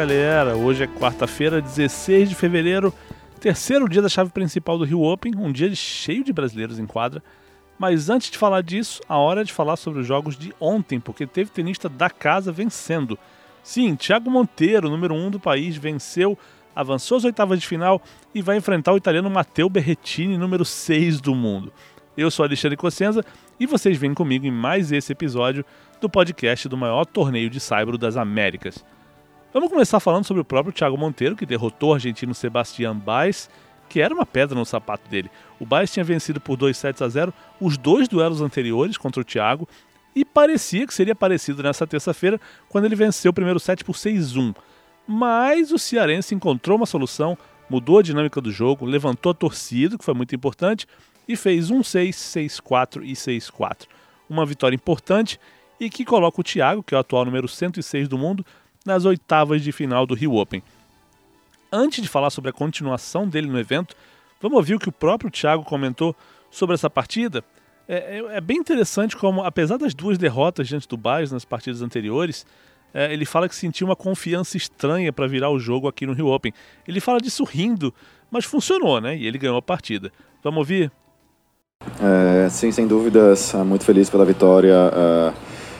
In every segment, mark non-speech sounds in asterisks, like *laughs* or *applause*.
Galera, hoje é quarta-feira, 16 de fevereiro, terceiro dia da chave principal do Rio Open, um dia cheio de brasileiros em quadra. Mas antes de falar disso, a hora é de falar sobre os jogos de ontem, porque teve tenista da casa vencendo. Sim, Thiago Monteiro, número 1 um do país, venceu, avançou às oitavas de final e vai enfrentar o italiano Matteo Berrettini, número 6 do mundo. Eu sou Alexandre Cossenza e vocês vêm comigo em mais esse episódio do podcast do maior torneio de saibro das Américas. Vamos começar falando sobre o próprio Thiago Monteiro, que derrotou o argentino Sebastián Baez, que era uma pedra no sapato dele. O Baez tinha vencido por 2 sets a 0 os dois duelos anteriores contra o Thiago e parecia que seria parecido nessa terça-feira quando ele venceu o primeiro set por 6-1. Mas o cearense encontrou uma solução, mudou a dinâmica do jogo, levantou a torcida, que foi muito importante, e fez 1-6, 6-4 e 6-4. Uma vitória importante e que coloca o Thiago, que é o atual número 106 do mundo, nas oitavas de final do Rio Open. Antes de falar sobre a continuação dele no evento, vamos ouvir o que o próprio Thiago comentou sobre essa partida. É, é, é bem interessante como, apesar das duas derrotas diante do Baez nas partidas anteriores, é, ele fala que sentiu uma confiança estranha para virar o jogo aqui no Rio Open. Ele fala disso rindo, mas funcionou, né? E ele ganhou a partida. Vamos ouvir? É, sim, sem dúvidas, muito feliz pela vitória. Uh,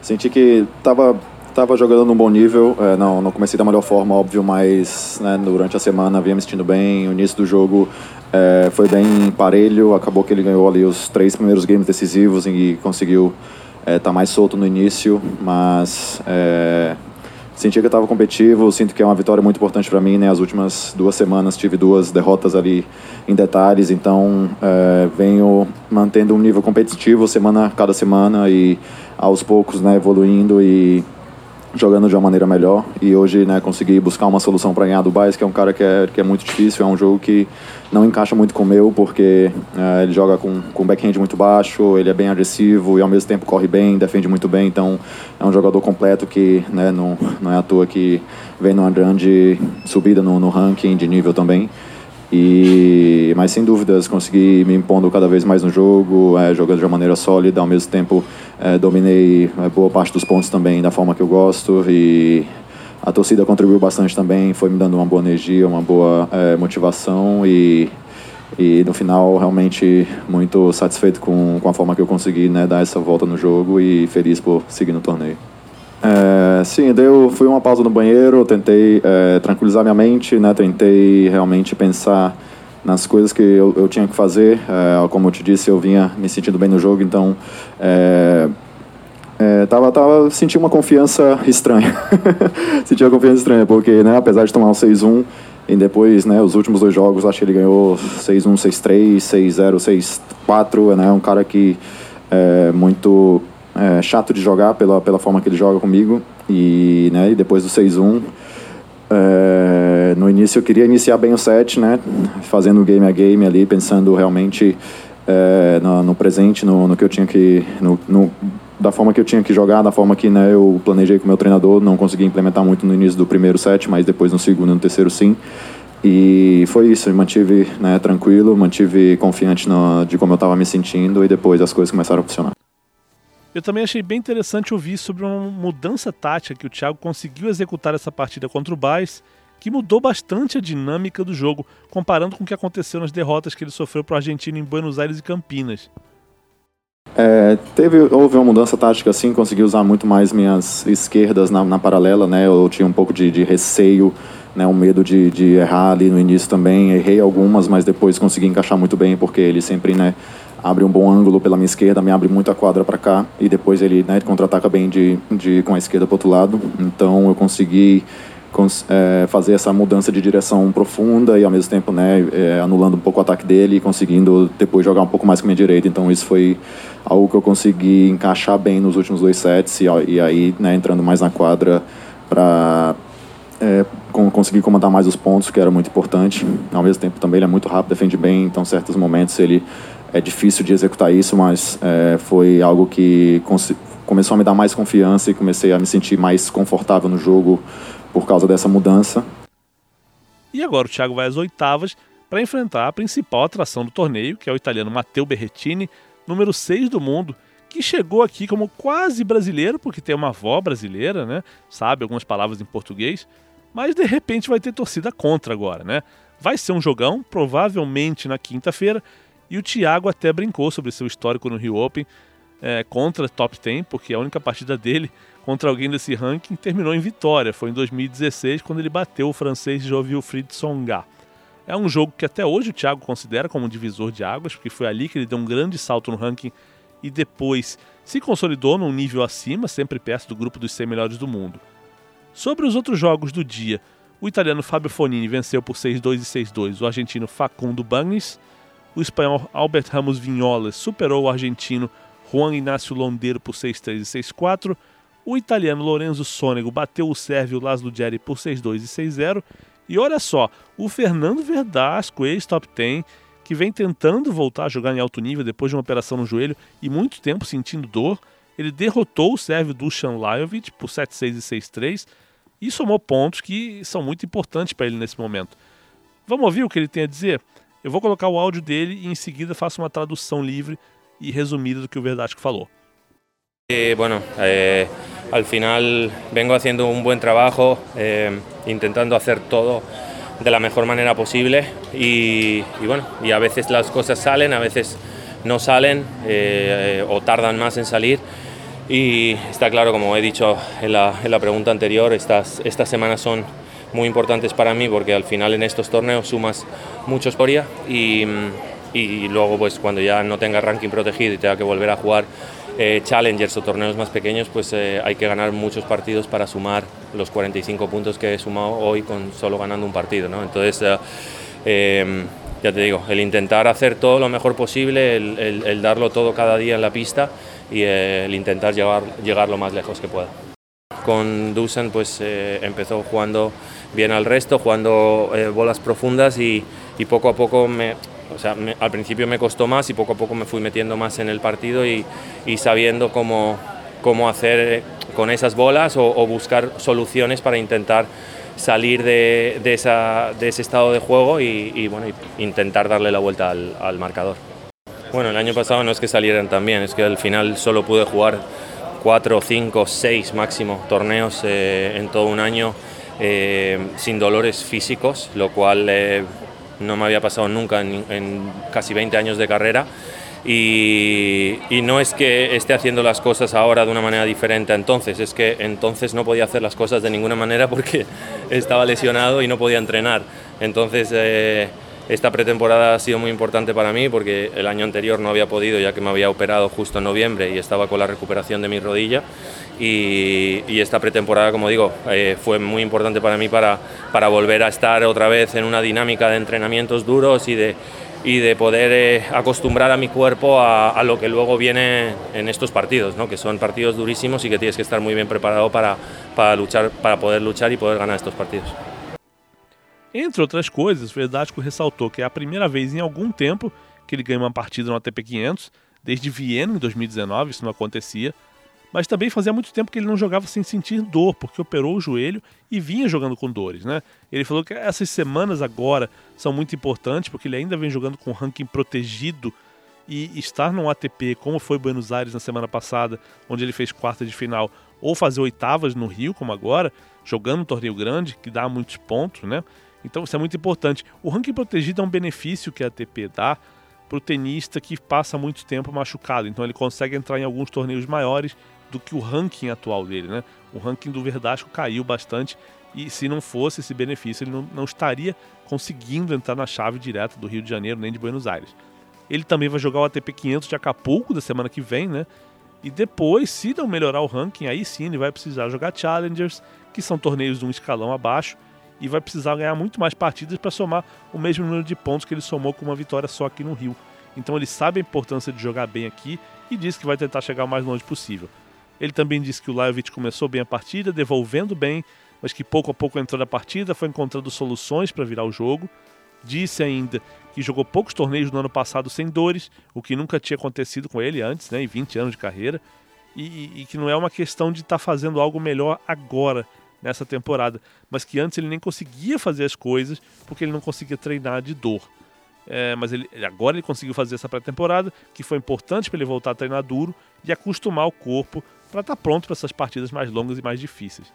senti que estava Tava jogando num bom nível, é, não, não comecei da melhor forma, óbvio, mas né, durante a semana vinha me sentindo bem. O início do jogo é, foi bem parelho, acabou que ele ganhou ali os três primeiros games decisivos e conseguiu estar é, tá mais solto no início, mas é, senti que eu estava competitivo, sinto que é uma vitória muito importante para mim. Né? As últimas duas semanas tive duas derrotas ali em detalhes, então é, venho mantendo um nível competitivo semana cada semana e aos poucos né, evoluindo e jogando de uma maneira melhor. E hoje né, consegui buscar uma solução para ganhar do Baez, que é um cara que é, que é muito difícil, é um jogo que não encaixa muito com o meu, porque é, ele joga com, com backhand muito baixo, ele é bem agressivo e ao mesmo tempo corre bem, defende muito bem, então é um jogador completo que né, não, não é à toa que vem numa grande subida no, no ranking de nível também. E, mas sem dúvidas consegui me impondo cada vez mais no jogo, é, jogando de uma maneira sólida, ao mesmo tempo é, dominei é, boa parte dos pontos também da forma que eu gosto e a torcida contribuiu bastante também, foi me dando uma boa energia, uma boa é, motivação e, e no final realmente muito satisfeito com, com a forma que eu consegui né, dar essa volta no jogo e feliz por seguir no torneio. É, sim, deu, fui uma pausa no banheiro, tentei é, tranquilizar minha mente, né, tentei realmente pensar nas coisas que eu, eu tinha que fazer. É, como eu te disse, eu vinha me sentindo bem no jogo, então é, é, tava, tava senti uma confiança estranha. *laughs* senti uma confiança estranha, porque né, apesar de tomar um 6-1 e depois, né, os últimos dois jogos, acho que ele ganhou 6-1, 6-3, 6-0, 6-4, né, um cara que é muito é, chato de jogar pela, pela forma que ele joga comigo. E, né, e depois do 6-1, é, no início eu queria iniciar bem o set, né, fazendo game a game ali, pensando realmente é, no, no, presente, no, no, que eu tinha que. No, no, da forma que eu tinha que jogar, da forma que né, eu planejei com o meu treinador. Não consegui implementar muito no início do primeiro set, mas depois no segundo e no terceiro sim. E foi isso, eu mantive né, tranquilo, mantive confiante no, de como eu estava me sentindo e depois as coisas começaram a funcionar. Eu também achei bem interessante ouvir sobre uma mudança tática que o Thiago conseguiu executar essa partida contra o Baez, que mudou bastante a dinâmica do jogo, comparando com o que aconteceu nas derrotas que ele sofreu para o Argentina em Buenos Aires e Campinas. É, teve, houve uma mudança tática assim, consegui usar muito mais minhas esquerdas na, na paralela, né? Eu tinha um pouco de, de receio, né? Um medo de, de errar ali no início também. Errei algumas, mas depois consegui encaixar muito bem, porque ele sempre, né? Abre um bom ângulo pela minha esquerda, me abre muito a quadra para cá e depois ele né, contra-ataca bem de, de, com a esquerda para outro lado. Então eu consegui cons é, fazer essa mudança de direção profunda e ao mesmo tempo né, é, anulando um pouco o ataque dele e conseguindo depois jogar um pouco mais com a minha direita. Então isso foi algo que eu consegui encaixar bem nos últimos dois sets e, e aí né, entrando mais na quadra para é, conseguir comandar mais os pontos, que era muito importante. Ao mesmo tempo também ele é muito rápido, defende bem, então certos momentos ele é difícil de executar isso, mas é, foi algo que começou a me dar mais confiança e comecei a me sentir mais confortável no jogo por causa dessa mudança. E agora o Thiago vai às oitavas para enfrentar a principal atração do torneio, que é o italiano Matteo Berrettini, número 6 do mundo, que chegou aqui como quase brasileiro, porque tem uma avó brasileira, né? Sabe algumas palavras em português, mas de repente vai ter torcida contra agora, né? Vai ser um jogão, provavelmente na quinta-feira, e o Thiago até brincou sobre seu histórico no Rio Open é, contra top 10, porque a única partida dele contra alguém desse ranking terminou em vitória. Foi em 2016, quando ele bateu o francês Jovilfried Tsonga. É um jogo que até hoje o Thiago considera como um divisor de águas, porque foi ali que ele deu um grande salto no ranking e depois se consolidou num nível acima, sempre perto do grupo dos 100 melhores do mundo. Sobre os outros jogos do dia, o italiano Fabio Fonini venceu por 6-2 e 6-2 o argentino Facundo Bagnis, o espanhol Albert Ramos Vinholas superou o argentino Juan Inácio Londeiro por 6-3 e 6-4, o italiano Lorenzo Sonego bateu o sérvio Laszlo Jerry por 6-2 e 6-0, e olha só, o Fernando Verdasco, ex-top 10, que vem tentando voltar a jogar em alto nível depois de uma operação no joelho e muito tempo sentindo dor, ele derrotou o sérvio Dusan Lajovic por 7-6 e 6-3 e somou pontos que são muito importantes para ele nesse momento. Vamos ouvir o que ele tem a dizer? Eu vou colocar o áudio dele e em seguida faço uma tradução livre e resumida do que o Verdasco falou. Eh, bueno, eh, al final vengo haciendo un buen trabajo, eh, intentando hacer todo de la mejor manera posible y, y, bueno, y a veces las cosas salen, a veces no salen eh, o tardan más en salir. Y está claro, como he dicho en la, en la pregunta anterior, estas, estas semanas son muy importantes para mí porque al final en estos torneos sumas mucho historia y, y luego pues cuando ya no tenga ranking protegido y tenga que volver a jugar eh, challengers o torneos más pequeños, pues eh, hay que ganar muchos partidos para sumar los 45 puntos que he sumado hoy con solo ganando un partido. ¿no? Entonces, eh, ya te digo, el intentar hacer todo lo mejor posible, el, el, el darlo todo cada día en la pista y eh, el intentar llegar, llegar lo más lejos que pueda. Con Dusan pues eh, empezó jugando bien al resto, jugando bolas profundas y, y poco a poco me, o sea, al principio me costó más y poco a poco me fui metiendo más en el partido y, y sabiendo cómo, cómo, hacer con esas bolas o, buscar soluciones para intentar salir de, de, esa, de, ese estado de juego y, y bueno, intentar darle la vuelta al, al, marcador. Bueno, el año pasado no es que salieran tan bien, es que al final solo pude jugar cuatro, cinco, seis máximo torneos eh, en todo un año eh, sin dolores físicos, lo cual eh, no me había pasado nunca en, casi 20 años de carrera. Y, y, no es que esté haciendo las cosas ahora de una manera diferente a entonces, es que entonces no podía hacer las cosas de ninguna manera porque *laughs* estaba lesionado y no podía entrenar. Entonces eh, esta pretemporada ha sido muy importante para mí porque el año anterior no había podido ya que me había operado justo en noviembre y estaba con la recuperación de mi rodilla. Y, esta pretemporada, como digo, eh, fue muy importante para mí para, para volver a estar otra vez en una dinámica de entrenamientos duros y de, y de poder eh, acostumbrar a mi cuerpo a, lo que luego viene en estos partidos, ¿no? que son partidos durísimos y que tienes que estar muy bien preparado para, para, luchar, para poder luchar y poder ganar estos partidos. Entre outras coisas, o Verdático ressaltou que é a primeira vez em algum tempo que ele ganha uma partida no ATP 500, desde Viena em 2019, isso não acontecia, mas também fazia muito tempo que ele não jogava sem sentir dor, porque operou o joelho e vinha jogando com dores, né? Ele falou que essas semanas agora são muito importantes, porque ele ainda vem jogando com ranking protegido e estar no ATP, como foi Buenos Aires na semana passada, onde ele fez quarta de final, ou fazer oitavas no Rio, como agora, jogando um torneio grande, que dá muitos pontos, né? Então isso é muito importante. O ranking protegido é um benefício que a ATP dá para o tenista que passa muito tempo machucado. Então ele consegue entrar em alguns torneios maiores do que o ranking atual dele, né? O ranking do Verdasco caiu bastante e se não fosse esse benefício, ele não, não estaria conseguindo entrar na chave direta do Rio de Janeiro nem de Buenos Aires. Ele também vai jogar o ATP 500 de Acapulco da semana que vem, né? E depois, se não melhorar o ranking, aí sim ele vai precisar jogar Challengers, que são torneios de um escalão abaixo, e vai precisar ganhar muito mais partidas para somar o mesmo número de pontos que ele somou com uma vitória só aqui no Rio. Então ele sabe a importância de jogar bem aqui e diz que vai tentar chegar o mais longe possível. Ele também disse que o Lajovic começou bem a partida, devolvendo bem, mas que pouco a pouco entrou na partida, foi encontrando soluções para virar o jogo. Disse ainda que jogou poucos torneios no ano passado sem dores, o que nunca tinha acontecido com ele antes, né, em 20 anos de carreira, e, e que não é uma questão de estar tá fazendo algo melhor agora, nessa temporada, mas que antes ele nem conseguia fazer as coisas porque ele não conseguia treinar de dor. é, mas ele, agora ele conseguiu fazer essa pré-temporada, que foi importante para ele voltar a treinar duro e acostumar o corpo para estar tá pronto para essas partidas mais longas e mais difíceis.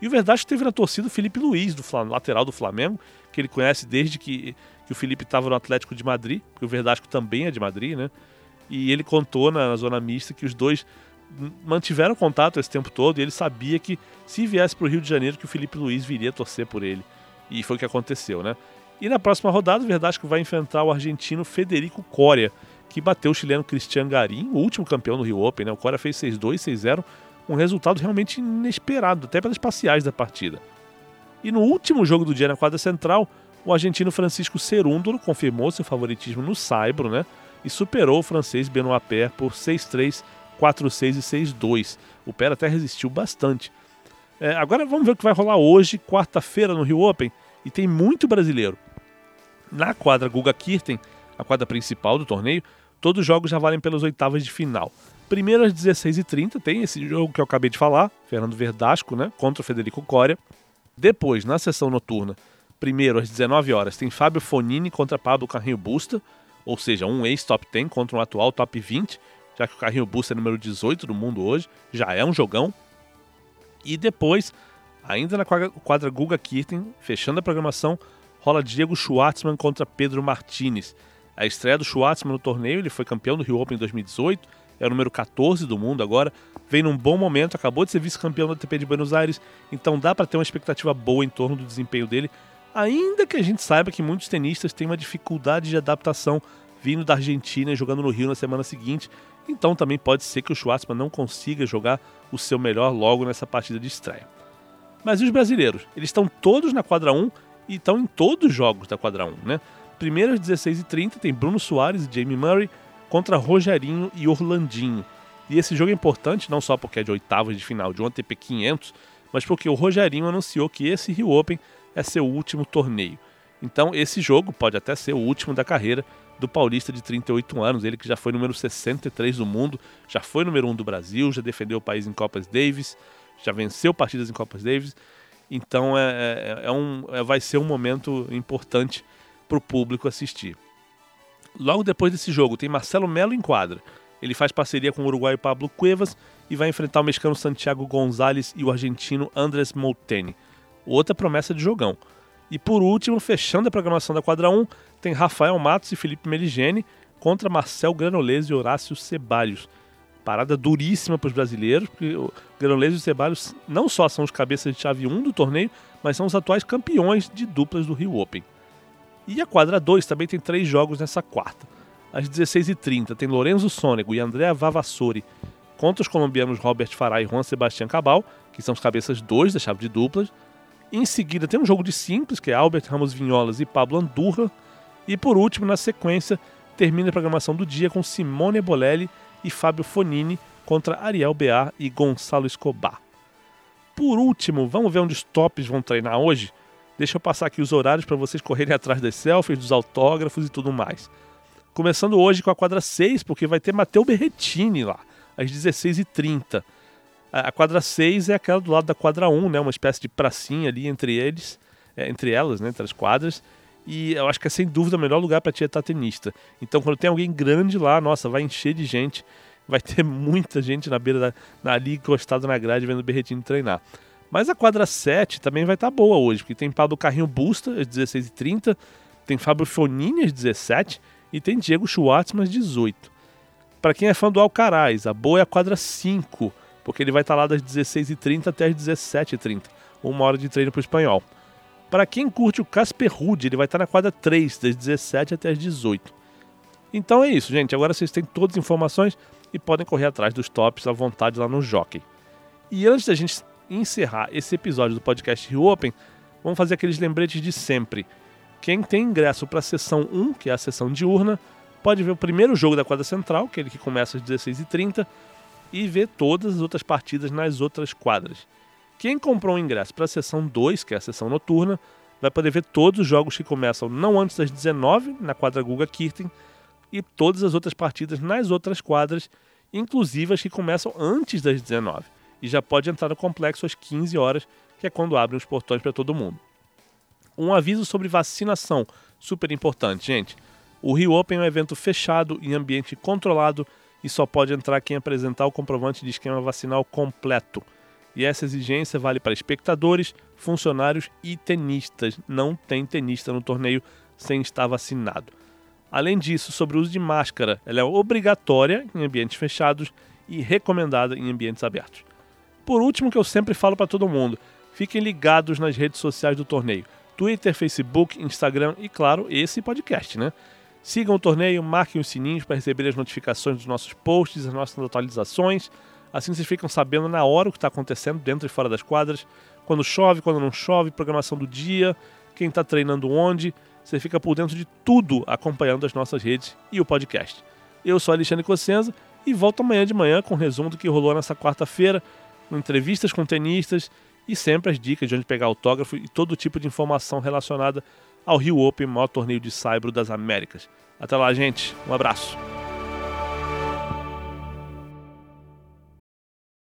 E o verdade teve na torcida o Felipe Luiz, do lateral do Flamengo, que ele conhece desde que, que o Felipe estava no Atlético de Madrid, porque o Verdasco também é de Madrid, né? E ele contou na, na zona mista que os dois mantiveram contato esse tempo todo e ele sabia que se viesse para o Rio de Janeiro que o Felipe Luiz viria torcer por ele. E foi o que aconteceu, né? E na próxima rodada, o Verdasco vai enfrentar o argentino Federico Coria, que bateu o chileno Cristian Garim, o último campeão do Rio Open. Né? O Coria fez 6-2, 6-0, um resultado realmente inesperado, até pelas parciais da partida. E no último jogo do dia na quadra central, o argentino Francisco Cerúndolo confirmou seu favoritismo no Saibro, né? E superou o francês Benoit Paire por 6-3, 4-6 e 6-2. O Paire até resistiu bastante. É, agora vamos ver o que vai rolar hoje, quarta-feira, no Rio Open. E tem muito brasileiro. Na quadra Guga Kirten, a quadra principal do torneio, todos os jogos já valem pelas oitavas de final. Primeiro às 16h30 tem esse jogo que eu acabei de falar, Fernando Verdasco, né, contra o Federico Coria. Depois, na sessão noturna, primeiro às 19 horas tem Fábio Fonini contra Pablo Carrinho Busta, ou seja, um ex-top 10 contra um atual top 20, já que o Carrinho Busta é número 18 do mundo hoje, já é um jogão. E depois, ainda na quadra Guga Kirten, fechando a programação, rola Diego Schwartzman contra Pedro Martinez. A estreia do Schwartzman no torneio, ele foi campeão do Rio Open em 2018, é o número 14 do mundo agora, vem num bom momento, acabou de ser vice-campeão do ATP de Buenos Aires, então dá para ter uma expectativa boa em torno do desempenho dele, ainda que a gente saiba que muitos tenistas têm uma dificuldade de adaptação vindo da Argentina e jogando no Rio na semana seguinte, então também pode ser que o Schwartzman não consiga jogar o seu melhor logo nessa partida de estreia. Mas e os brasileiros? Eles estão todos na quadra 1 e estão em todos os jogos da quadra 1, né? Primeiro às 16h30 tem Bruno Soares e Jamie Murray contra Rogerinho e Orlandinho. E esse jogo é importante não só porque é de oitavas de final de um ATP 500, mas porque o Rogerinho anunciou que esse Rio Open é seu último torneio. Então esse jogo pode até ser o último da carreira do paulista de 38 anos, ele que já foi número 63 do mundo, já foi número 1 do Brasil, já defendeu o país em Copas Davis, já venceu partidas em Copas Davis então é, é, é um, é, vai ser um momento importante para o público assistir. Logo depois desse jogo tem Marcelo Melo em quadra. Ele faz parceria com o uruguaio Pablo Cuevas e vai enfrentar o mexicano Santiago Gonzalez e o argentino Andrés Molteni. Outra promessa de jogão. E por último, fechando a programação da quadra 1, tem Rafael Matos e Felipe Meligeni contra Marcel Granolese e Horácio Ceballos parada duríssima para os brasileiros, porque o Granollers e o Ceballos não só são os cabeças de chave 1 do torneio, mas são os atuais campeões de duplas do Rio Open. E a quadra 2 também tem três jogos nessa quarta. Às 16h30 tem Lorenzo Sônego e Andrea Vavassori contra os colombianos Robert Farah e Juan Sebastián Cabal, que são os cabeças 2 da chave de duplas. Em seguida tem um jogo de simples, que é Albert Ramos Vinholas e Pablo Andurra. E por último, na sequência, termina a programação do dia com Simone Bolelli e Fábio Fonini contra Ariel Bear e Gonçalo Escobar. Por último, vamos ver onde os tops vão treinar hoje? Deixa eu passar aqui os horários para vocês correrem atrás das selfies, dos autógrafos e tudo mais. Começando hoje com a quadra 6, porque vai ter Matteo Berretini lá, às 16h30. A quadra 6 é aquela do lado da quadra 1, né? uma espécie de pracinha ali entre eles, é, entre elas, né? entre as quadras e eu acho que é sem dúvida o melhor lugar para tietar tenista. Então, quando tem alguém grande lá, nossa, vai encher de gente, vai ter *laughs* muita gente na beira da ali encostado na grade vendo o Berretino treinar. Mas a quadra 7 também vai estar tá boa hoje, porque tem Pablo Carrinho Busta às 16h30, tem Fábio Fonini às 17 e tem Diego Schwartzman às 18. Para quem é fã do Alcaraz, a boa é a quadra 5, porque ele vai estar tá lá das 16h30 até as 17h30, uma hora de treino para o espanhol. Para quem curte o Casper Ruud, ele vai estar na quadra 3, das 17 até as 18. Então é isso, gente. Agora vocês têm todas as informações e podem correr atrás dos tops à vontade lá no Jockey. E antes da gente encerrar esse episódio do podcast Rio Open, vamos fazer aqueles lembretes de sempre. Quem tem ingresso para a sessão 1, que é a sessão diurna, pode ver o primeiro jogo da quadra central, que é ele que começa às 16h30, e ver todas as outras partidas nas outras quadras. Quem comprou um ingresso para a sessão 2, que é a sessão noturna, vai poder ver todos os jogos que começam não antes das 19 na quadra Guga Kirten e todas as outras partidas nas outras quadras, inclusive as que começam antes das 19. E já pode entrar no complexo às 15 horas, que é quando abrem os portões para todo mundo. Um aviso sobre vacinação, super importante, gente. O Rio Open é um evento fechado em ambiente controlado e só pode entrar quem apresentar o comprovante de esquema vacinal completo. E essa exigência vale para espectadores, funcionários e tenistas. Não tem tenista no torneio sem estar vacinado. Além disso, sobre o uso de máscara, ela é obrigatória em ambientes fechados e recomendada em ambientes abertos. Por último, que eu sempre falo para todo mundo, fiquem ligados nas redes sociais do torneio: Twitter, Facebook, Instagram e, claro, esse podcast, né? Sigam o torneio, marquem os sininhos para receber as notificações dos nossos posts, as nossas atualizações. Assim vocês ficam sabendo na hora o que está acontecendo dentro e fora das quadras, quando chove, quando não chove, programação do dia, quem está treinando onde. Você fica por dentro de tudo acompanhando as nossas redes e o podcast. Eu sou Alexandre Cossenza e volto amanhã de manhã com um resumo do que rolou nessa quarta-feira, entrevistas com tenistas e sempre as dicas de onde pegar autógrafo e todo tipo de informação relacionada ao Rio Open, maior torneio de saibro das Américas. Até lá, gente. Um abraço.